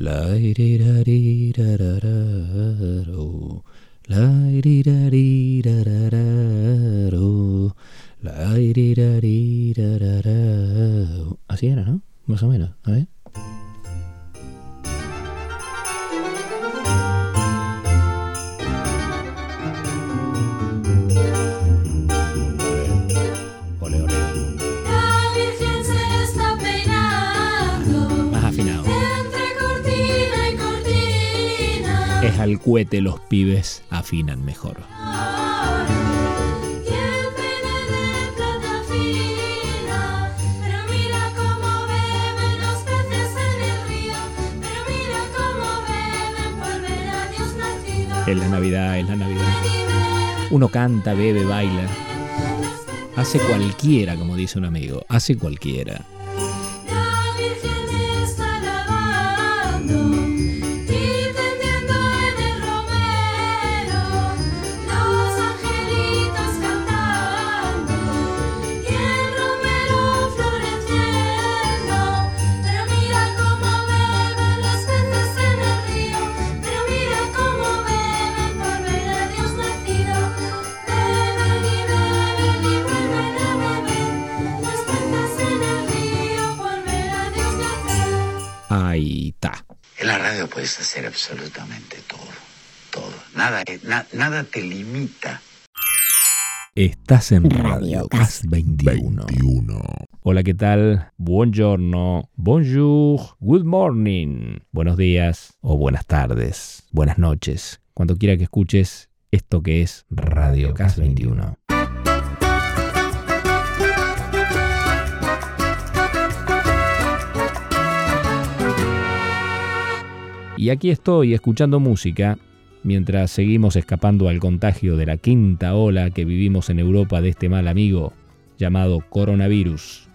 La iriraririrarararo. La iriraririrarararo. La iriraririrarararo. Así era, ¿no? Más o menos. A ver. Por ver a Dios nacido. Es la Navidad, es la Navidad. Uno canta, bebe, baila. Hace cualquiera, como dice un amigo. Hace cualquiera. Puedes hacer absolutamente todo, todo. Nada, na- nada te limita. Estás en Radio Gas 21. Hola, ¿qué tal? Buongiorno, bonjour, good morning. Buenos días o buenas tardes, buenas noches. Cuando quiera que escuches esto que es Radio Gas 21. Y aquí estoy escuchando música mientras seguimos escapando al contagio de la quinta ola que vivimos en Europa de este mal amigo llamado coronavirus.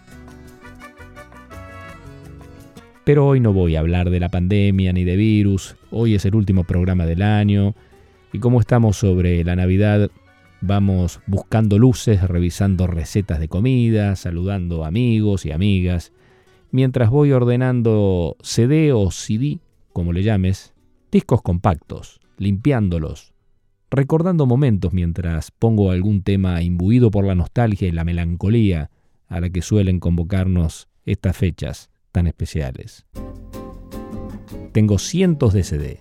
Pero hoy no voy a hablar de la pandemia ni de virus, hoy es el último programa del año y como estamos sobre la Navidad vamos buscando luces, revisando recetas de comida, saludando amigos y amigas, mientras voy ordenando CD o CD, como le llames, discos compactos, limpiándolos, recordando momentos mientras pongo algún tema imbuido por la nostalgia y la melancolía a la que suelen convocarnos estas fechas tan especiales. Tengo cientos de CD.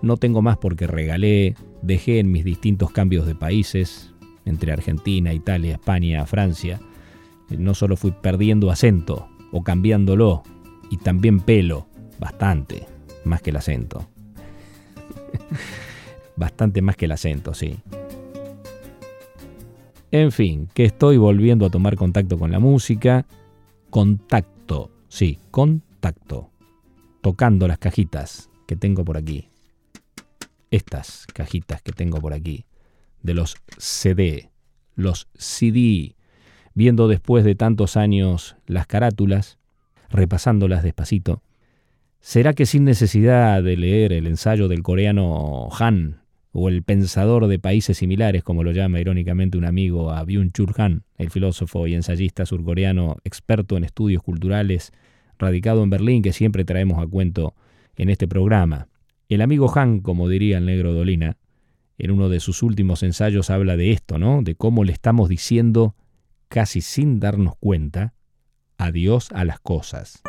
No tengo más porque regalé, dejé en mis distintos cambios de países, entre Argentina, Italia, España, Francia. No solo fui perdiendo acento o cambiándolo, y también pelo, bastante, más que el acento. Bastante más que el acento, sí. En fin, que estoy volviendo a tomar contacto con la música. Contacto, sí, contacto. Tocando las cajitas que tengo por aquí. Estas cajitas que tengo por aquí. De los CD, los CD. Viendo después de tantos años las carátulas, repasándolas despacito. ¿Será que sin necesidad de leer el ensayo del coreano Han o el pensador de países similares, como lo llama irónicamente un amigo a Byung-Chul Han, el filósofo y ensayista surcoreano experto en estudios culturales, radicado en Berlín, que siempre traemos a cuento en este programa? El amigo Han, como diría el negro Dolina, en uno de sus últimos ensayos habla de esto, ¿no? De cómo le estamos diciendo, casi sin darnos cuenta, adiós a las cosas.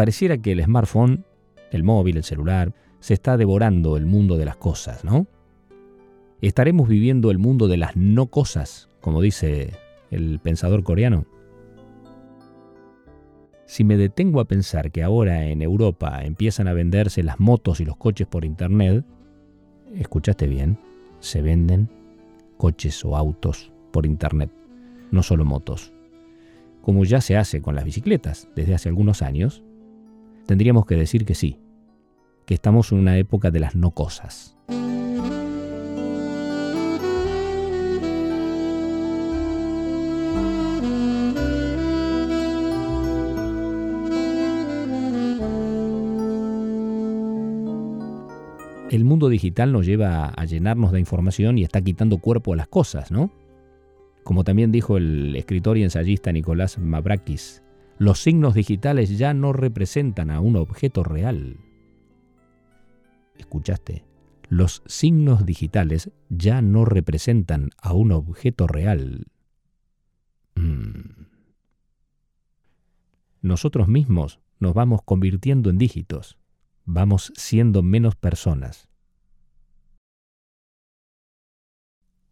Pareciera que el smartphone, el móvil, el celular, se está devorando el mundo de las cosas, ¿no? ¿Estaremos viviendo el mundo de las no cosas, como dice el pensador coreano? Si me detengo a pensar que ahora en Europa empiezan a venderse las motos y los coches por internet, escuchaste bien, se venden coches o autos por internet, no solo motos. Como ya se hace con las bicicletas desde hace algunos años, tendríamos que decir que sí, que estamos en una época de las no cosas. El mundo digital nos lleva a llenarnos de información y está quitando cuerpo a las cosas, ¿no? Como también dijo el escritor y ensayista Nicolás Mavrakis, los signos digitales ya no representan a un objeto real. ¿Escuchaste? Los signos digitales ya no representan a un objeto real. Mm. Nosotros mismos nos vamos convirtiendo en dígitos, vamos siendo menos personas.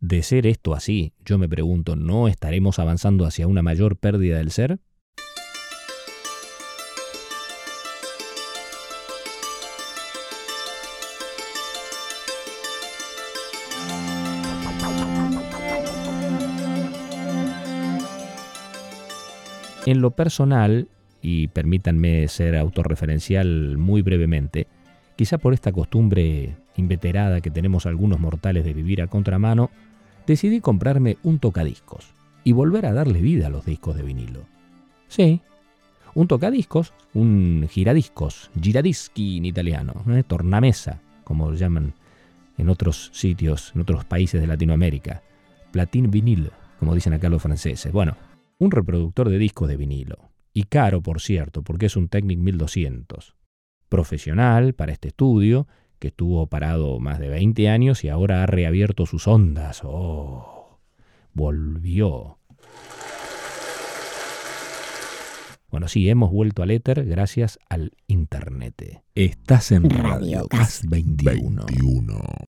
De ser esto así, yo me pregunto, ¿no estaremos avanzando hacia una mayor pérdida del ser? En lo personal, y permítanme ser autorreferencial muy brevemente, quizá por esta costumbre inveterada que tenemos algunos mortales de vivir a contramano, decidí comprarme un tocadiscos y volver a darle vida a los discos de vinilo. Sí, un tocadiscos, un giradiscos, giradischi en italiano, ¿eh? tornamesa, como lo llaman en otros sitios, en otros países de Latinoamérica, platín vinilo, como dicen acá los franceses. Bueno, un reproductor de discos de vinilo. Y caro, por cierto, porque es un Technic 1200. Profesional para este estudio, que estuvo parado más de 20 años y ahora ha reabierto sus ondas. ¡Oh! Volvió. Bueno, sí, hemos vuelto al éter gracias al Internet. Estás en Radio 21. 21.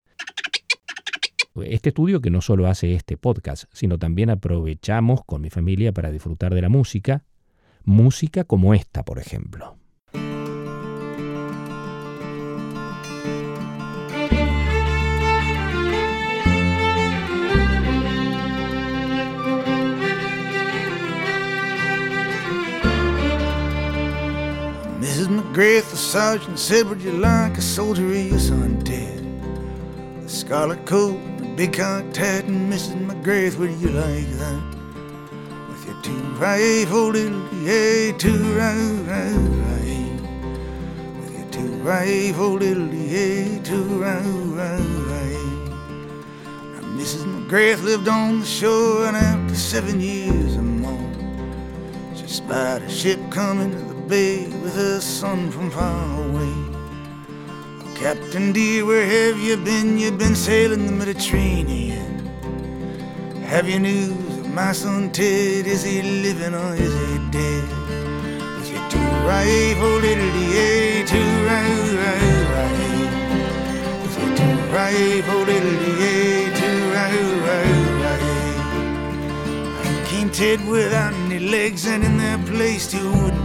Este estudio que no solo hace este podcast, sino también aprovechamos con mi familia para disfrutar de la música, música como esta, por ejemplo. Mrs. McGrath, the sergeant said, Would you like a soldier or your son dead? The scarlet coat, big cocked hat, and Mrs. McGrath, would you like that? With your two rifle little yay, two right. With your two rifle little yay, two right. Now, Mrs. McGrath lived on the shore, and after seven years or more, she spied a ship coming to the bay with her son from far away. Captain dear, where have you been? You've been sailing the Mediterranean. Have you news of my son Ted? Is he living or is he dead? With your two rifle little DA, two right, right. With your two rifle. I came Ted without any legs and in their place pegs. She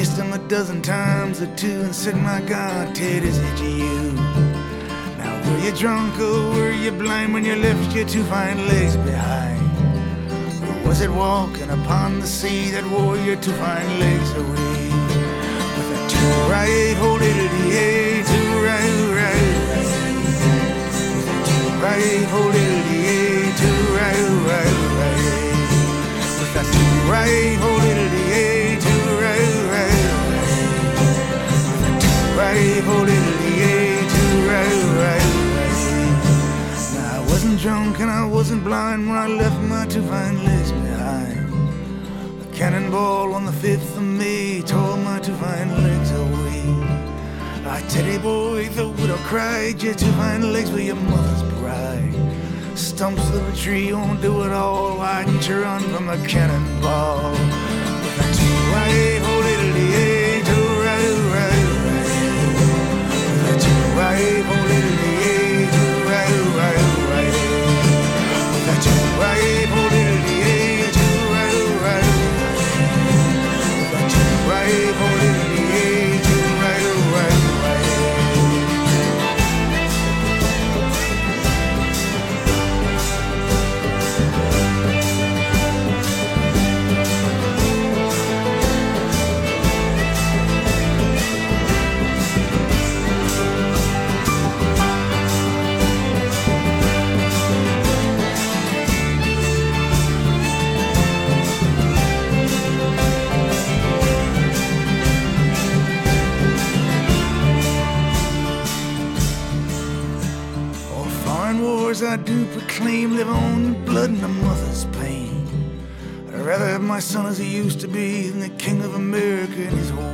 kissed him a dozen times or two and said, My God, Ted, is it you? Now, were you drunk or were you blind when you left your two fine legs behind? Or was it walking upon the sea that wore your two fine legs away? With oh, a two right, hold it, yeah, two right, right. With oh, a two right, hold it, two right, right, right. With a two right, oh, drunk and I wasn't blind when I left my two legs behind. A cannonball on the 5th of May tore my two fine legs away. I teddy boy, the widow cried, your two fine legs were your mother's pride. Stumps of a tree won't do it all. Didn't you run from a cannonball? Why do proclaim live on in blood and a mother's pain. I'd rather have my son as he used to be than the king of America and his whole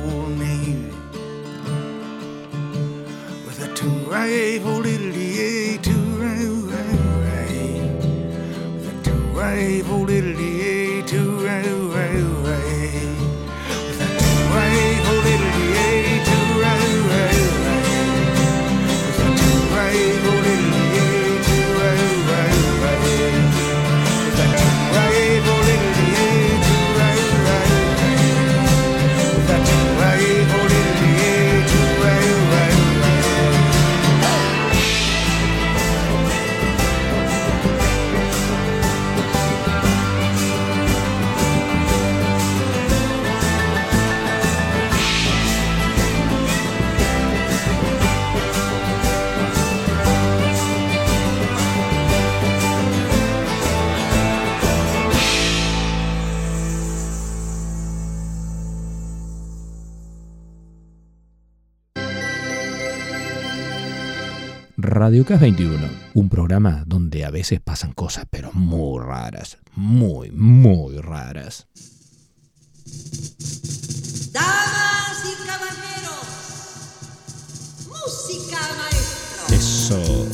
Radio Cas 21, un programa donde a veces pasan cosas pero muy raras, muy, muy raras. Damas y caballeros, música maestro. Eso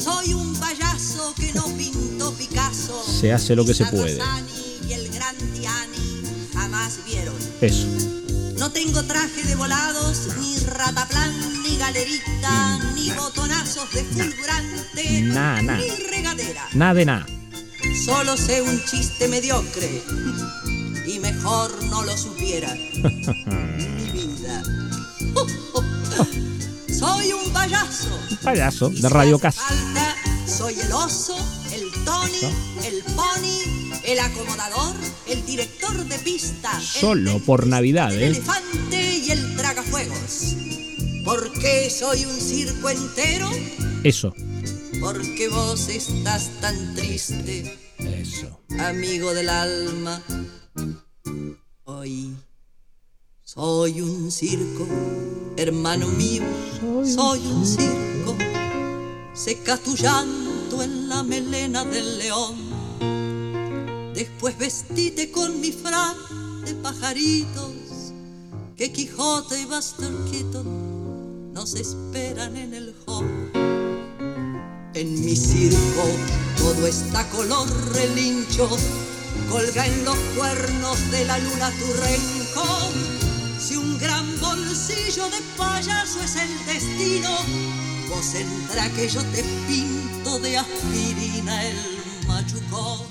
Soy un payaso que no pintó Picasso. Se hace lo que se puede. Y el gran Tiani jamás vieron. Eso. No tengo traje de volados, ni rataplan, ni botonazos de fulgurante, Nah, nah. ni regadera. Nada de nada. Solo sé un chiste mediocre y mejor no lo supiera. Mi vida. Soy un payaso. Payaso de Radio hace Cas. falta, soy el oso, el Tony, el pony, el acomodador, el director de pista. el Solo por Navidad, el ¿eh? elefante y el. ¿Por qué soy un circo entero? Eso. Porque vos estás tan triste Eso. amigo del alma. Hoy soy un circo, hermano mío, soy un circo. Seca tu llanto en la melena del león. Después vestite con mi frac de pajaritos, que Quijote y Buster Keaton nos esperan en el hall. En mi circo todo está color relincho, colga en los cuernos de la luna tu rencor. Si un gran bolsillo de payaso es el destino, vos entra que yo te pinto de aspirina el machucón.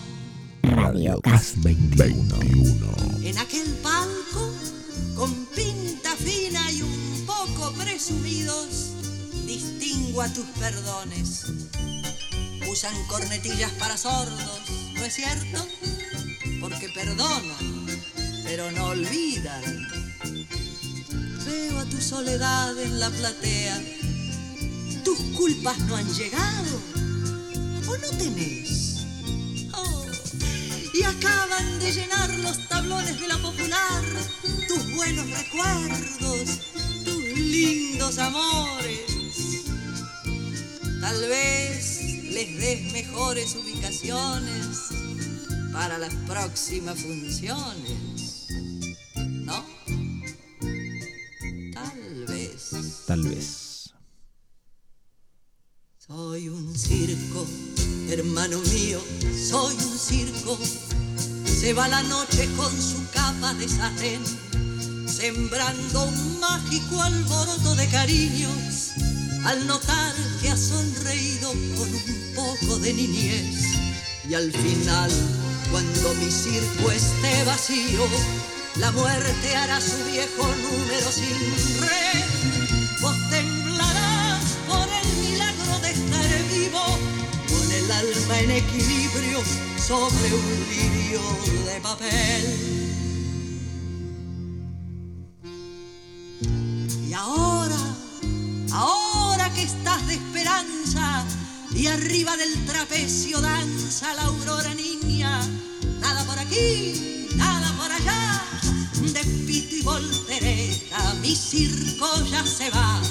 Radio Cas 21. En aquel palco, con pinta fina presumidos, distingo a tus perdones. Usan cornetillas para sordos, ¿no es cierto? Porque perdonan, pero no olvidan. Veo a tu soledad en la platea. Tus culpas no han llegado. ¿O no tenés? Oh, y acaban de llenar los tablones de la popular tus buenos recuerdos, lindos amores. Tal vez les des mejores ubicaciones para las próximas funciones. ¿No? Tal vez. Tal vez. Soy un circo, hermano mío, soy un circo. Se va la noche con su capa de satén, sembrando un mágico alboroto de cariños, al notar que ha sonreído con un poco de niñez. Y al final, cuando mi circo esté vacío, la muerte hará su viejo número sin red. Vos temblarás por el milagro de estar vivo, con el alma en equilibrio sobre un lirio de papel. Y arriba del trapecio danza la aurora niña, nada por aquí, nada por allá, de pito y voltereta, mi circo ya se va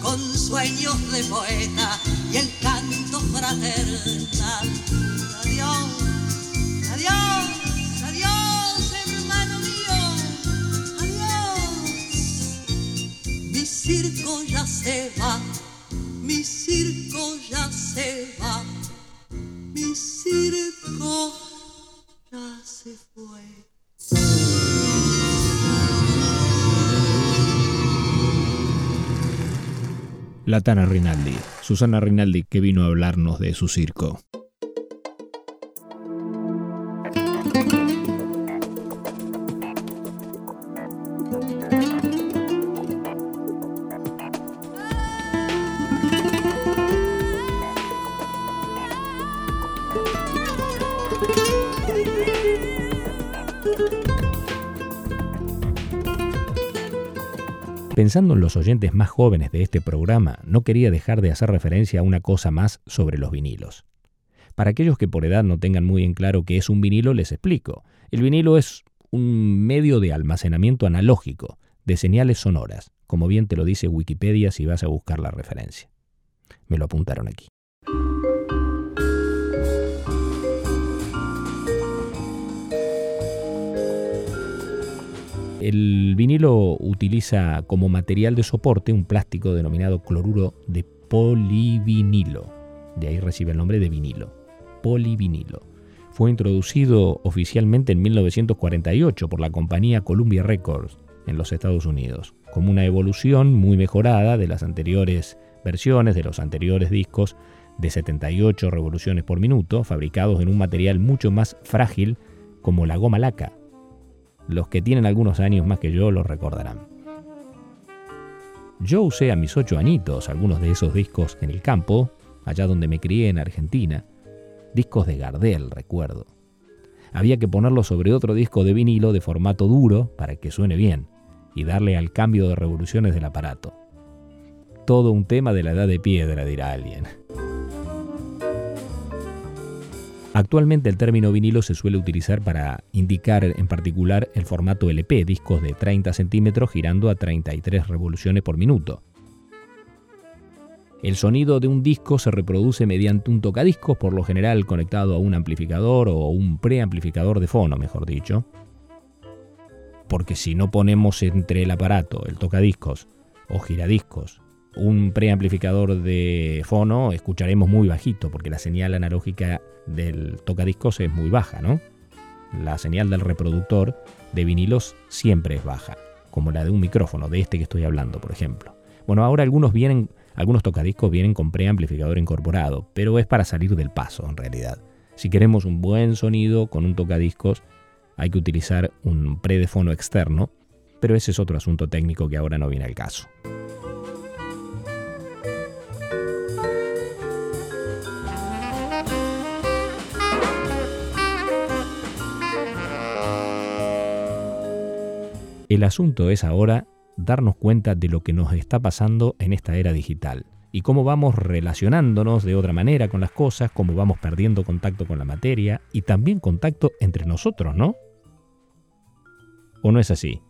con sueños de poeta y el canto fraternal. Adiós, adiós, adiós, hermano mío, adiós. Mi circo ya se va, mi circo ya se va, mi circo ya se fue. La Tana Rinaldi, Susana Rinaldi, que vino a hablarnos de su circo. Pensando en los oyentes más jóvenes de este programa, no quería dejar de hacer referencia a una cosa más sobre los vinilos. Para aquellos que por edad no tengan muy en claro qué es un vinilo, les explico. El vinilo es un medio de almacenamiento analógico de señales sonoras, como bien te lo dice Wikipedia si vas a buscar la referencia. Me lo apuntaron aquí. El vinilo utiliza como material de soporte un plástico denominado cloruro de polivinilo. De ahí recibe el nombre de vinilo. Polivinilo. Fue introducido oficialmente en 1948 por la compañía Columbia Records en los Estados Unidos, como una evolución muy mejorada de las anteriores versiones de los anteriores discos de 78 revoluciones por minuto, fabricados en un material mucho más frágil como la goma laca, los que tienen algunos años más que yo lo recordarán. Yo usé a mis ocho añitos algunos de esos discos en el campo, allá donde me crié en Argentina. Discos de Gardel, recuerdo. Había que ponerlo sobre otro disco de vinilo de formato duro para que suene bien y darle al cambio de revoluciones del aparato. Todo un tema de la edad de piedra, dirá alguien. Actualmente el término vinilo se suele utilizar para indicar en particular el formato LP, discos de 30 centímetros girando a 33 revoluciones por minuto. El sonido de un disco se reproduce mediante un tocadiscos, por lo general conectado a un amplificador o un preamplificador de fono, mejor dicho. Porque si no ponemos entre el aparato, el tocadiscos o giradiscos, un preamplificador de fono, escucharemos muy bajito, porque la señal analógica del tocadiscos es muy baja, ¿no? La señal del reproductor de vinilos siempre es baja, como la de un micrófono, de este que estoy hablando, por ejemplo. Bueno, ahora algunos vienen, algunos tocadiscos vienen con preamplificador incorporado, pero es para salir del paso en realidad. Si queremos un buen sonido con un tocadiscos, hay que utilizar un pre de fono externo, pero ese es otro asunto técnico que ahora no viene al caso. El asunto es ahora darnos cuenta de lo que nos está pasando en esta era digital y cómo vamos relacionándonos de otra manera con las cosas, cómo vamos perdiendo contacto con la materia y también contacto entre nosotros, ¿no? ¿O no es así?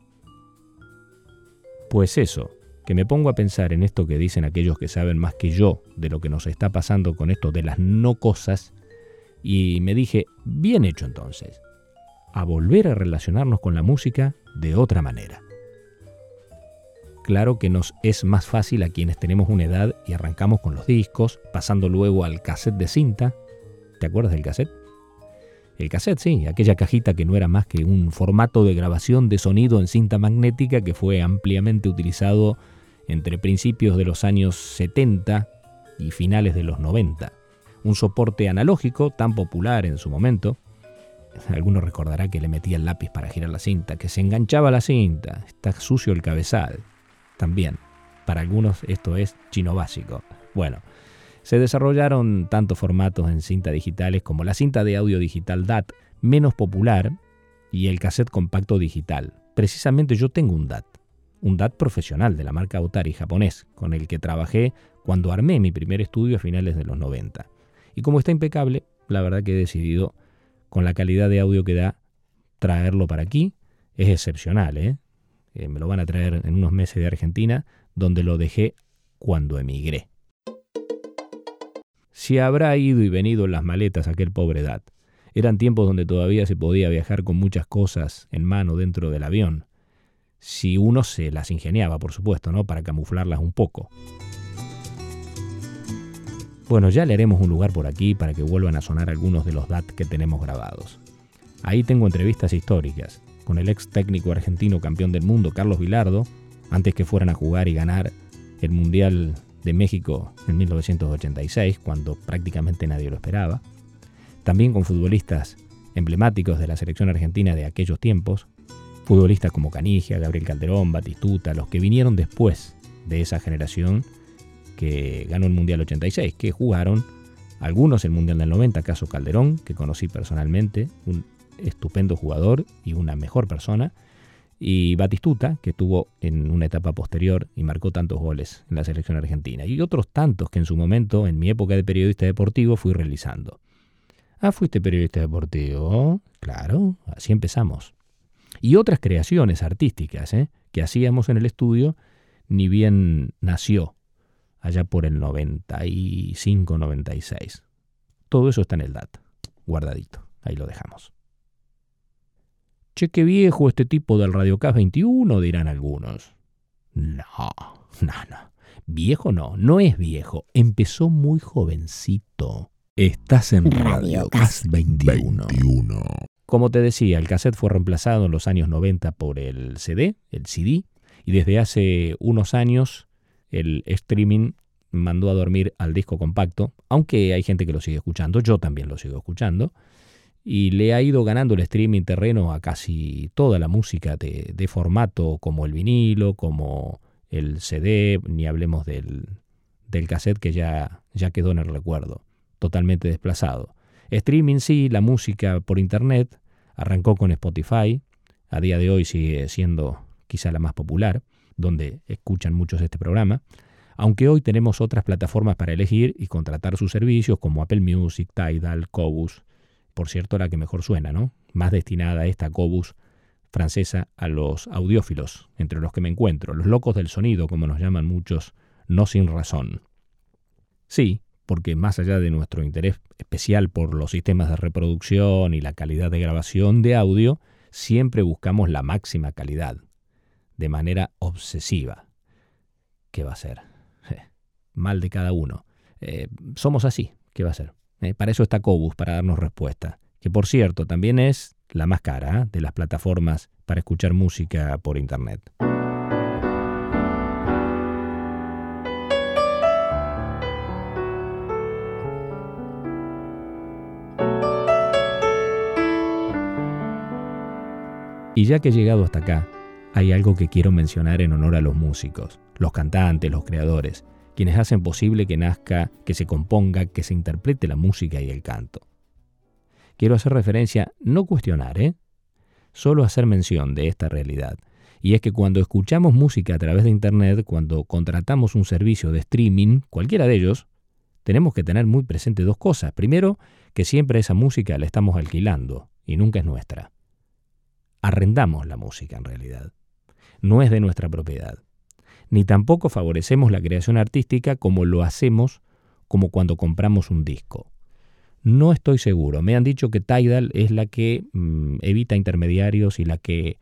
Pues eso, que me pongo a pensar en esto que dicen aquellos que saben más que yo de lo que nos está pasando con esto de las no cosas, y me dije, bien hecho entonces, a volver a relacionarnos con la música de otra manera. Claro que nos es más fácil a quienes tenemos una edad y arrancamos con los discos, pasando luego al cassette de cinta. ¿Te acuerdas del cassette? El cassette, sí, aquella cajita que no era más que un formato de grabación de sonido en cinta magnética que fue ampliamente utilizado entre principios de los años 70 y finales de los 90. Un soporte analógico tan popular en su momento. Alguno recordará que le metía el lápiz para girar la cinta, que se enganchaba la cinta, está sucio el cabezal. También, para algunos esto es chino básico. Bueno, se desarrollaron tantos formatos en cinta digitales como la cinta de audio digital DAT, menos popular, y el cassette compacto digital. Precisamente yo tengo un DAT, un DAT profesional de la marca Otari japonés, con el que trabajé cuando armé mi primer estudio a finales de los 90. Y como está impecable, la verdad que he decidido, con la calidad de audio que da, traerlo para aquí. Es excepcional, ¿eh? Eh, me lo van a traer en unos meses de Argentina, donde lo dejé cuando emigré. Si habrá ido y venido en las maletas aquel pobre Dat. Eran tiempos donde todavía se podía viajar con muchas cosas en mano dentro del avión. Si uno se las ingeniaba, por supuesto, ¿no? Para camuflarlas un poco. Bueno, ya le haremos un lugar por aquí para que vuelvan a sonar algunos de los DAT que tenemos grabados. Ahí tengo entrevistas históricas con el ex técnico argentino campeón del mundo, Carlos Vilardo, antes que fueran a jugar y ganar el Mundial de México en 1986, cuando prácticamente nadie lo esperaba. También con futbolistas emblemáticos de la selección argentina de aquellos tiempos, futbolistas como Canigia, Gabriel Calderón, Batistuta, los que vinieron después de esa generación que ganó el Mundial 86, que jugaron algunos el Mundial del 90, caso Calderón, que conocí personalmente, un estupendo jugador y una mejor persona, y Batistuta, que tuvo en una etapa posterior y marcó tantos goles en la selección argentina, y otros tantos que en su momento, en mi época de periodista deportivo, fui realizando. Ah, fuiste periodista deportivo. Claro, así empezamos. Y otras creaciones artísticas ¿eh? que hacíamos en el estudio, ni bien nació, allá por el 95-96. Todo eso está en el DAT, guardadito. Ahí lo dejamos. Che, qué viejo este tipo del Radiocast 21, dirán algunos. No, no, no. Viejo no, no es viejo. Empezó muy jovencito. Estás en Radiocast 21. Como te decía, el cassette fue reemplazado en los años 90 por el CD, el CD, y desde hace unos años el streaming mandó a dormir al disco compacto, aunque hay gente que lo sigue escuchando, yo también lo sigo escuchando, y le ha ido ganando el streaming terreno a casi toda la música de, formato como el vinilo, como el CD, ni hablemos del, del cassette que ya, ya quedó en el recuerdo, totalmente desplazado. Streaming sí, la música por internet, arrancó con Spotify, a día de hoy sigue siendo quizá la más popular, donde escuchan muchos este programa, aunque hoy tenemos otras plataformas para elegir y contratar sus servicios como Apple Music, Tidal, Cobus, por cierto la que mejor suena, ¿no? Más destinada esta Cobus francesa a los audiófilos, entre los que me encuentro, los locos del sonido, como nos llaman muchos, no sin razón. Sí, porque más allá de nuestro interés especial por los sistemas de reproducción y la calidad de grabación de audio, siempre buscamos la máxima calidad, de manera obsesiva. ¿Qué va a ser? Mal de cada uno. Eh, somos así, ¿qué va a ser? Eh, para eso está Cobus, para darnos respuesta. Que por cierto, también es la más cara ¿eh? de las plataformas para escuchar música por Internet. Y ya que he llegado hasta acá, hay algo que quiero mencionar en honor a los músicos, los cantantes, los creadores, quienes hacen posible que nazca, que se componga, que se interprete la música y el canto. Quiero hacer referencia, no cuestionar, ¿eh? solo hacer mención de esta realidad. Y es que cuando escuchamos música a través de Internet, cuando contratamos un servicio de streaming, cualquiera de ellos, tenemos que tener muy presente dos cosas. Primero, que siempre esa música la estamos alquilando y nunca es nuestra. Arrendamos la música en realidad. No es de nuestra propiedad. Ni tampoco favorecemos la creación artística como lo hacemos como cuando compramos un disco. No estoy seguro. Me han dicho que Tidal es la que mm, evita intermediarios y la que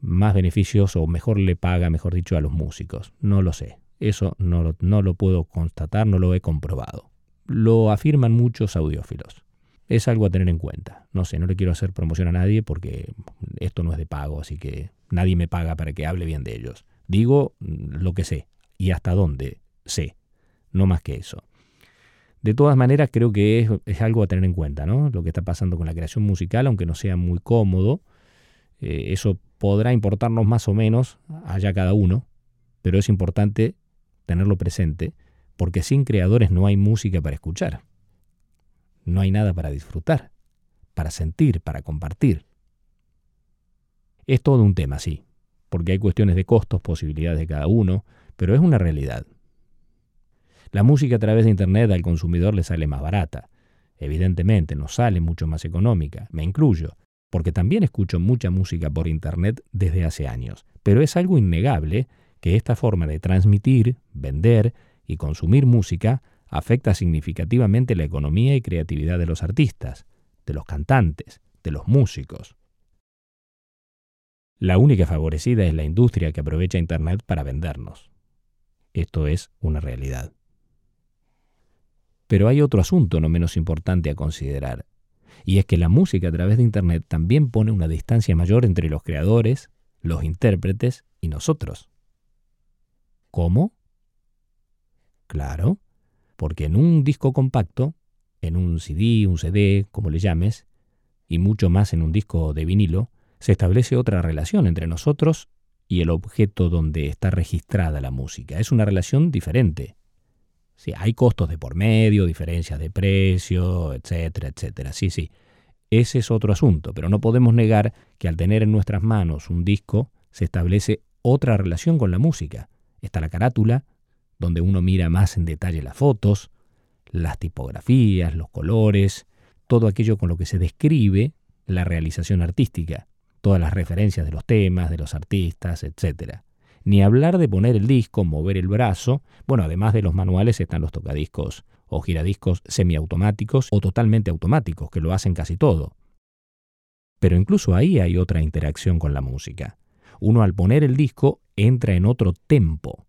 más beneficios o mejor le paga, mejor dicho, a los músicos. No lo sé. Eso no no lo puedo constatar, no lo he comprobado. Lo afirman muchos audiófilos. Es algo a tener en cuenta. No sé, no le quiero hacer promoción a nadie porque esto no es de pago, así que nadie me paga para que hable bien de ellos. Digo mm, lo que sé y hasta dónde sé, no más que eso. De todas maneras, creo que es, algo a tener en cuenta, ¿no? Lo que está pasando con la creación musical, aunque no sea muy cómodo, eh, eso podrá importarnos más o menos allá cada uno, pero es importante tenerlo presente, porque sin creadores no hay música para escuchar. No hay nada para disfrutar, para sentir, para compartir. Es todo un tema, sí, porque hay cuestiones de costos, posibilidades de cada uno, pero es una realidad. La música a través de Internet al consumidor le sale más barata. Evidentemente, nos sale mucho más económica, me incluyo, porque también escucho mucha música por Internet desde hace años, pero es algo innegable que esta forma de transmitir, vender y consumir música afecta significativamente la economía y creatividad de los artistas, de los cantantes, de los músicos. La única favorecida es la industria que aprovecha Internet para vendernos. Esto es una realidad. Pero hay otro asunto no menos importante a considerar, y es que la música a través de Internet también pone una distancia mayor entre los creadores, los intérpretes y nosotros. ¿Cómo? Claro, porque en un disco compacto, en un CD, un CD, como le llames, y mucho más en un disco de vinilo, se establece otra relación entre nosotros y el objeto donde está registrada la música. Es una relación diferente. Sí, hay costos de por medio, diferencias de precio, etcétera, etcétera. Sí, sí. Ese es otro asunto, pero no podemos negar que al tener en nuestras manos un disco se establece otra relación con la música. Está la carátula, donde uno mira más en detalle las fotos, las tipografías, los colores, todo aquello con lo que se describe la realización artística, todas las referencias de los temas, de los artistas, etc. Ni hablar de poner el disco, mover el brazo, bueno, además de los manuales están los tocadiscos o giradiscos semiautomáticos o totalmente automáticos, que lo hacen casi todo. Pero incluso ahí hay otra interacción con la música. Uno al poner el disco entra en otro tempo,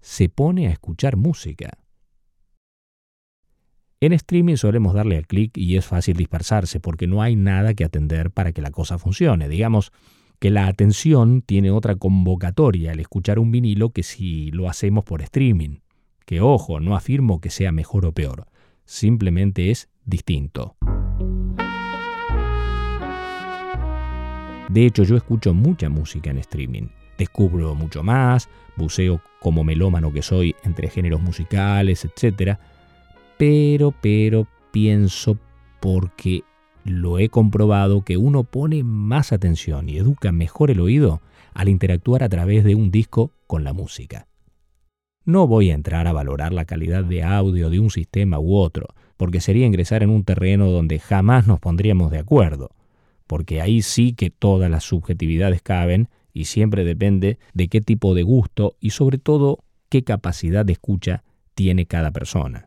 se pone a escuchar música. En streaming solemos darle al clic y es fácil dispersarse porque no hay nada que atender para que la cosa funcione. Digamos que la atención tiene otra convocatoria al escuchar un vinilo que si lo hacemos por streaming. Que ojo, no afirmo que sea mejor o peor, simplemente es distinto. De hecho, yo escucho mucha música en streaming. Descubro mucho más, buceo como melómano que soy entre géneros musicales, etc. Pero, pero, pienso porque lo he comprobado que uno pone más atención y educa mejor el oído al interactuar a través de un disco con la música. No voy a entrar a valorar la calidad de audio de un sistema u otro, porque sería ingresar en un terreno donde jamás nos pondríamos de acuerdo, porque ahí sí que todas las subjetividades caben y siempre depende de qué tipo de gusto y sobre todo qué capacidad de escucha tiene cada persona.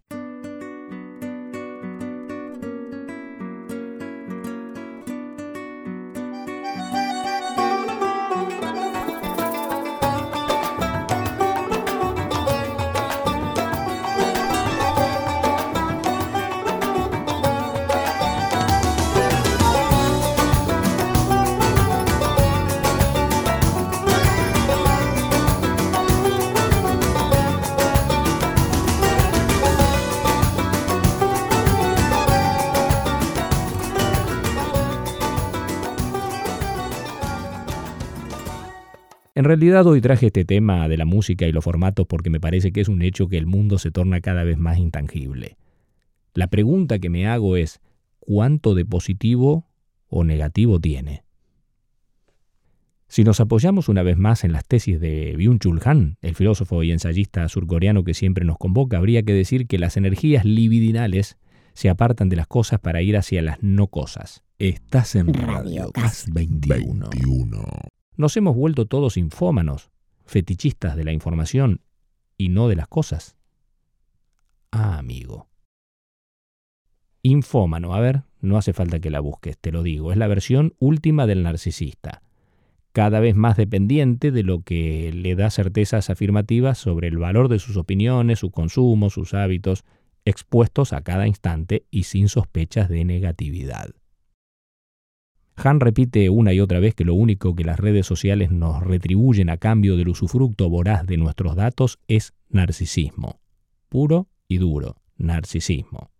Realidad hoy traje este tema de la música y los formatos porque me parece que es un hecho que el mundo se torna cada vez más intangible. La pregunta que me hago es, ¿cuánto de positivo o negativo tiene? Si nos apoyamos una vez más en las tesis de Byung-Chul Han, el filósofo y ensayista surcoreano que siempre nos convoca, habría que decir que las energías libidinales se apartan de las cosas para ir hacia las no cosas. Estás en Radio Gas 21. Nos hemos vuelto todos infómanos, fetichistas de la información y no de las cosas. Ah, amigo. Infómano, a ver, no hace falta que la busques, te lo digo, es la versión última del narcisista, cada vez más dependiente de lo que le da certezas afirmativas sobre el valor de sus opiniones, su consumo, sus hábitos, expuestos a cada instante y sin sospechas de negatividad. Han repite una y otra vez que lo único que las redes sociales nos retribuyen a cambio del usufructo voraz de nuestros datos es narcisismo. Puro y duro, narcisismo.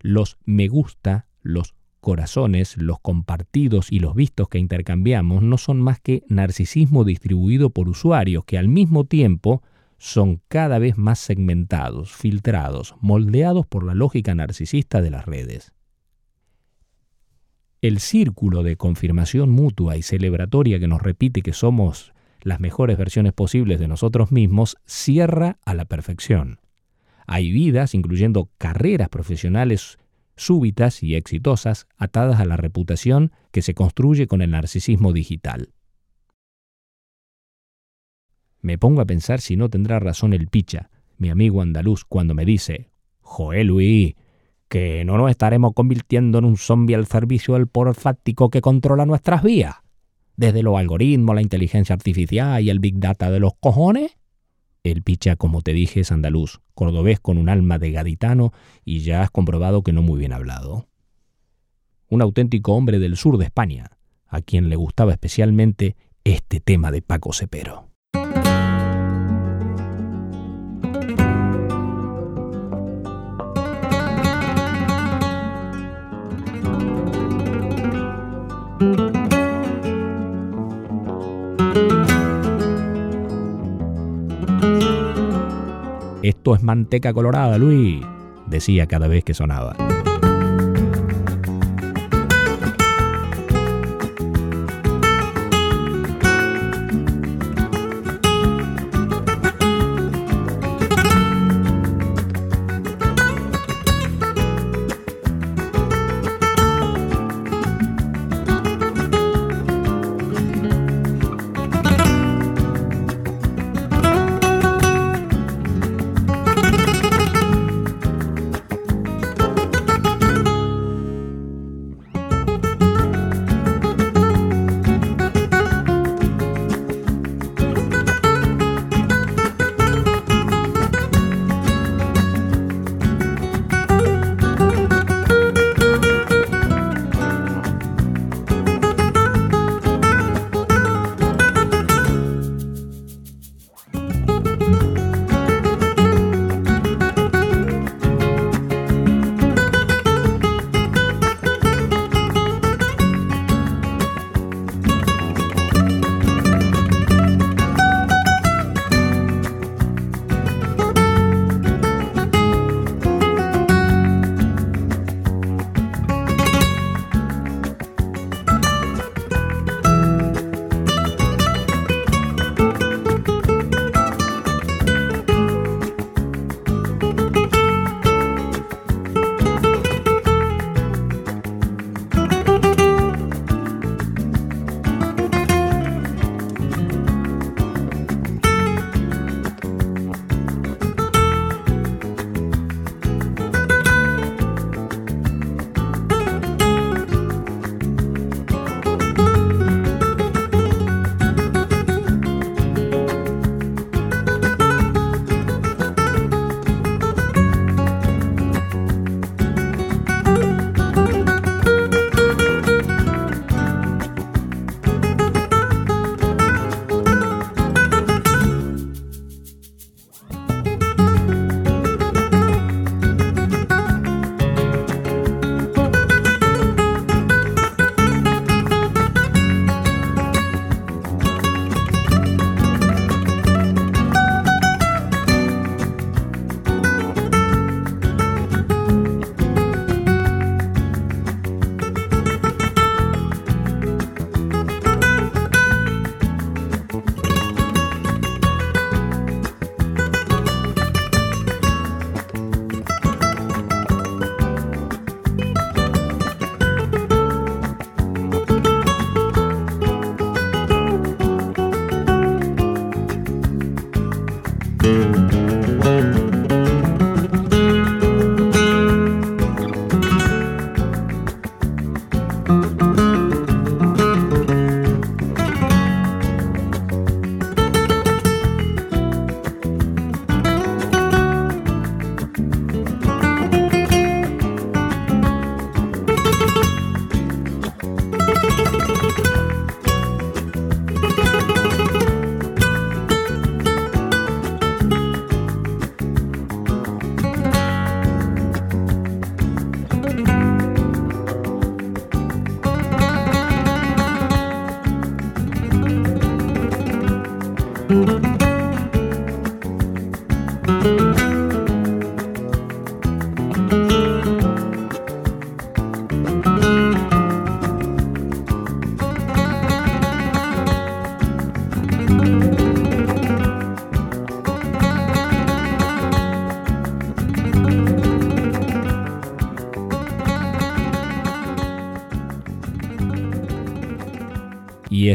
Los me gusta, los corazones, los compartidos y los vistos que intercambiamos no son más que narcisismo distribuido por usuarios que al mismo tiempo son cada vez más segmentados, filtrados, moldeados por la lógica narcisista de las redes. El círculo de confirmación mutua y celebratoria que nos repite que somos las mejores versiones posibles de nosotros mismos cierra a la perfección. Hay vidas, incluyendo carreras profesionales súbitas y exitosas, atadas a la reputación que se construye con el narcisismo digital. Me pongo a pensar si no tendrá razón el picha, mi amigo andaluz, cuando me dice, Joé Luis, que no nos estaremos convirtiendo en un zombie al servicio del poder fáctico que controla nuestras vías, desde los algoritmos, la inteligencia artificial y el big data de los cojones. El picha, como te dije, es andaluz, cordobés con un alma de gaditano y ya has comprobado que no muy bien hablado. Un auténtico hombre del sur de España, a quien le gustaba especialmente este tema de Paco Cepero. Esto es manteca colorada, Luis, decía cada vez que sonaba.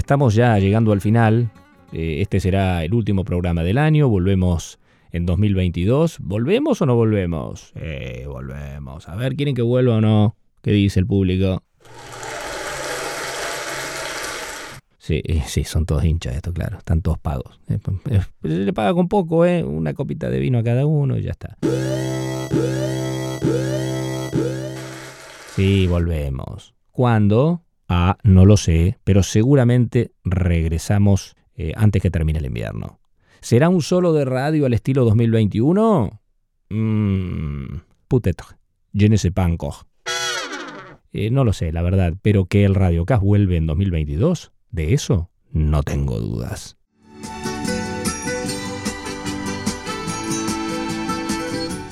Estamos ya llegando al final. Eh, Este será el último programa del año. Volvemos en 2022. ¿Volvemos o no volvemos? Eh, volvemos. A ver, ¿quieren que vuelva o no? ¿Qué dice el público? Sí, eh, sí, son todos hinchas esto, claro. Están todos pagos. Eh, eh, Se le paga con poco, ¿eh? Una copita de vino a cada uno y ya está. Sí, volvemos. ¿Cuándo? Ah, no lo sé, pero seguramente regresamos eh, antes que termine el invierno. ¿Será un solo de radio al estilo 2021? Mmm. Eh, no lo sé, la verdad, pero que el Radiocast vuelve en 2022, de eso no tengo dudas.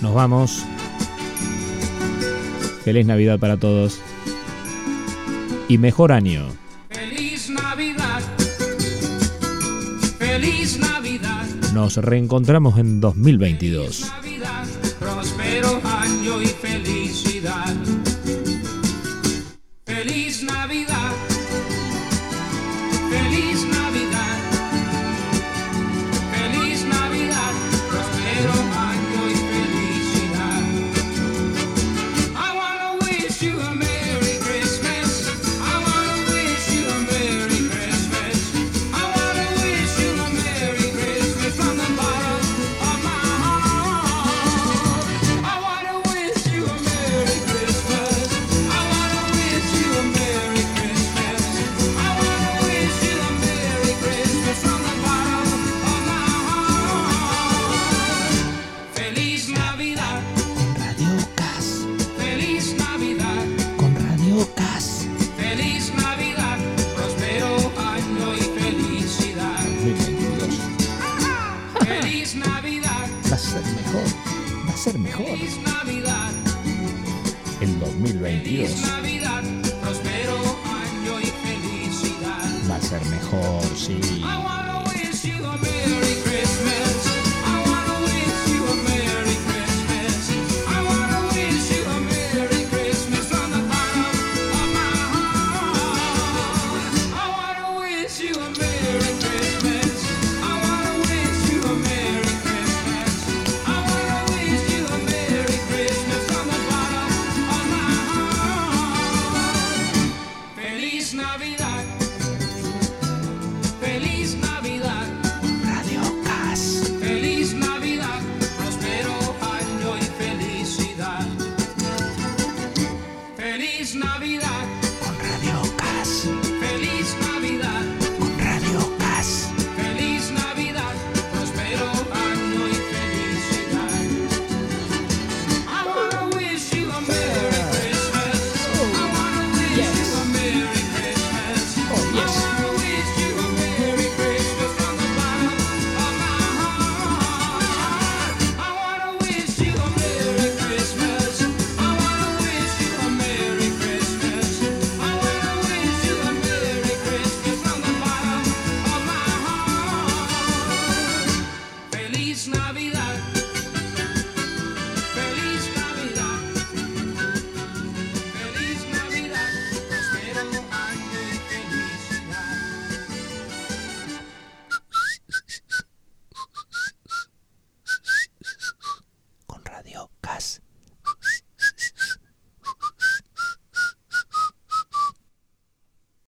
Nos vamos. Feliz Navidad para todos. Y mejor año. Feliz Navidad. Feliz Navidad. Nos reencontramos en 2022. Navidad. Próspero año y felicidad.